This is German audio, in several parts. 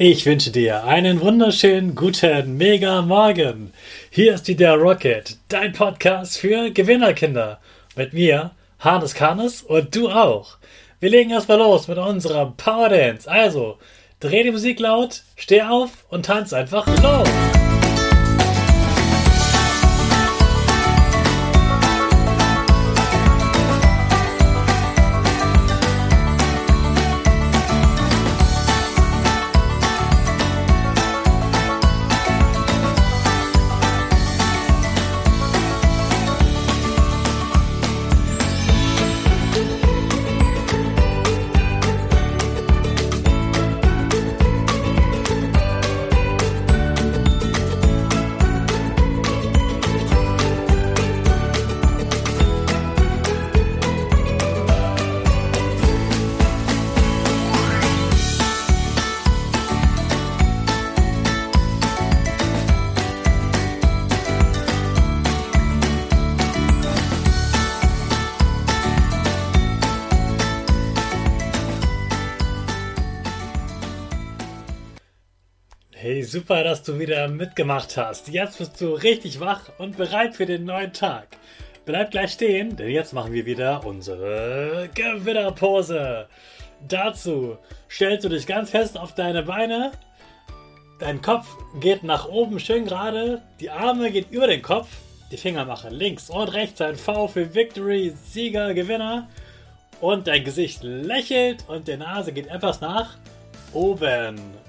Ich wünsche dir einen wunderschönen guten Mega Morgen. Hier ist wieder Rocket, dein Podcast für Gewinnerkinder. Mit mir, Hannes Karnes und du auch. Wir legen erstmal los mit unserem Power Dance. Also, dreh die Musik laut, steh auf und tanz einfach los. Hey, super, dass du wieder mitgemacht hast. Jetzt bist du richtig wach und bereit für den neuen Tag. Bleib gleich stehen, denn jetzt machen wir wieder unsere Gewinnerpose. Dazu stellst du dich ganz fest auf deine Beine. Dein Kopf geht nach oben schön gerade. Die Arme gehen über den Kopf. Die Finger machen links und rechts ein V für Victory, Sieger, Gewinner. Und dein Gesicht lächelt und die Nase geht etwas nach oben.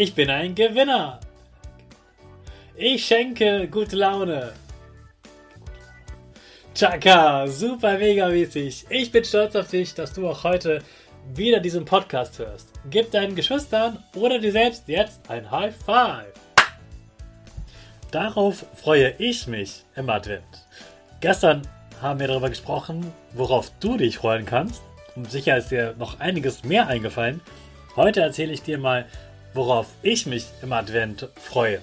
Ich bin ein Gewinner. Ich schenke gute Laune. Chaka, super mega mäßig. Ich bin stolz auf dich, dass du auch heute wieder diesen Podcast hörst. Gib deinen Geschwistern oder dir selbst jetzt ein High Five. Darauf freue ich mich im Advent. Gestern haben wir darüber gesprochen, worauf du dich freuen kannst. Und sicher ist dir noch einiges mehr eingefallen. Heute erzähle ich dir mal, worauf ich mich im Advent freue.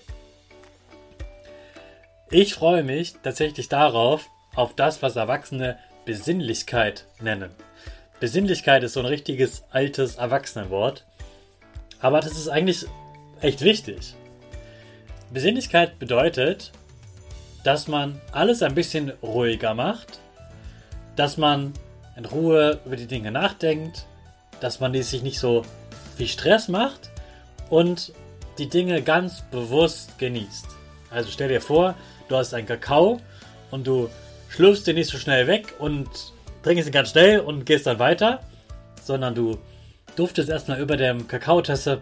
Ich freue mich tatsächlich darauf, auf das, was Erwachsene Besinnlichkeit nennen. Besinnlichkeit ist so ein richtiges altes Erwachsenenwort, aber das ist eigentlich echt wichtig. Besinnlichkeit bedeutet, dass man alles ein bisschen ruhiger macht, dass man in Ruhe über die Dinge nachdenkt, dass man die sich nicht so wie Stress macht, und die Dinge ganz bewusst genießt. Also stell dir vor, du hast einen Kakao und du schlürfst den nicht so schnell weg und trinkst ihn ganz schnell und gehst dann weiter, sondern du duftest erstmal über dem Kakaotasse,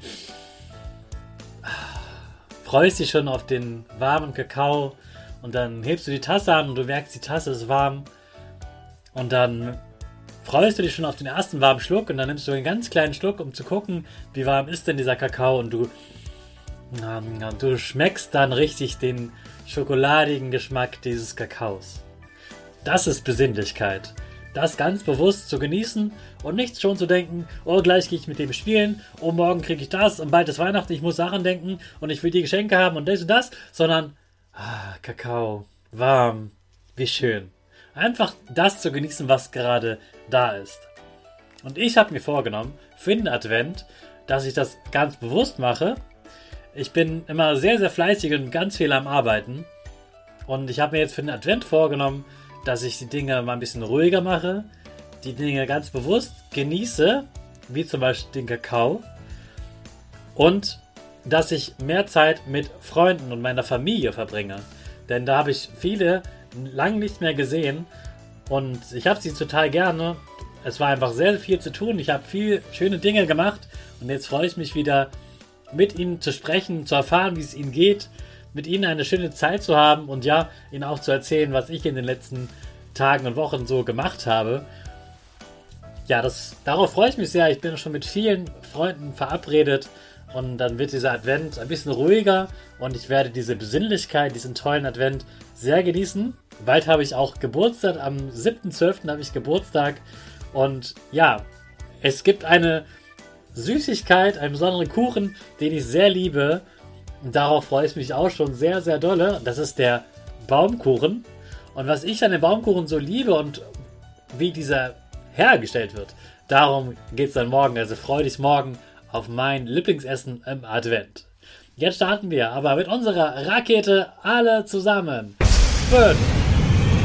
freust dich schon auf den warmen Kakao und dann hebst du die Tasse an und du merkst, die Tasse ist warm und dann freust du dich schon auf den ersten warmen Schluck und dann nimmst du einen ganz kleinen Schluck, um zu gucken, wie warm ist denn dieser Kakao und du, ähm, du schmeckst dann richtig den schokoladigen Geschmack dieses Kakaos. Das ist Besinnlichkeit. Das ganz bewusst zu genießen und nicht schon zu denken, oh, gleich gehe ich mit dem spielen, oh, morgen kriege ich das und bald ist Weihnachten, ich muss Sachen denken und ich will die Geschenke haben und das und das, sondern, ah, Kakao, warm, wie schön. Einfach das zu genießen, was gerade da ist. Und ich habe mir vorgenommen, für den Advent, dass ich das ganz bewusst mache. Ich bin immer sehr, sehr fleißig und ganz viel am Arbeiten. Und ich habe mir jetzt für den Advent vorgenommen, dass ich die Dinge mal ein bisschen ruhiger mache, die Dinge ganz bewusst genieße, wie zum Beispiel den Kakao. Und dass ich mehr Zeit mit Freunden und meiner Familie verbringe. Denn da habe ich viele lang nicht mehr gesehen und ich habe sie total gerne. Es war einfach sehr viel zu tun. Ich habe viel schöne Dinge gemacht und jetzt freue ich mich wieder mit ihnen zu sprechen, zu erfahren, wie es ihnen geht, mit ihnen eine schöne Zeit zu haben und ja, ihnen auch zu erzählen, was ich in den letzten Tagen und Wochen so gemacht habe. Ja, das, darauf freue ich mich sehr. Ich bin schon mit vielen Freunden verabredet und dann wird dieser Advent ein bisschen ruhiger und ich werde diese Besinnlichkeit, diesen tollen Advent sehr genießen. Bald habe ich auch Geburtstag, am 7.12. habe ich Geburtstag und ja, es gibt eine Süßigkeit, einen besonderen Kuchen, den ich sehr liebe darauf freue ich mich auch schon sehr, sehr dolle. Das ist der Baumkuchen. Und was ich an dem Baumkuchen so liebe und wie dieser hergestellt wird, darum geht es dann morgen. Also freue dich morgen auf mein Lieblingsessen im Advent. Jetzt starten wir aber mit unserer Rakete alle zusammen. 5,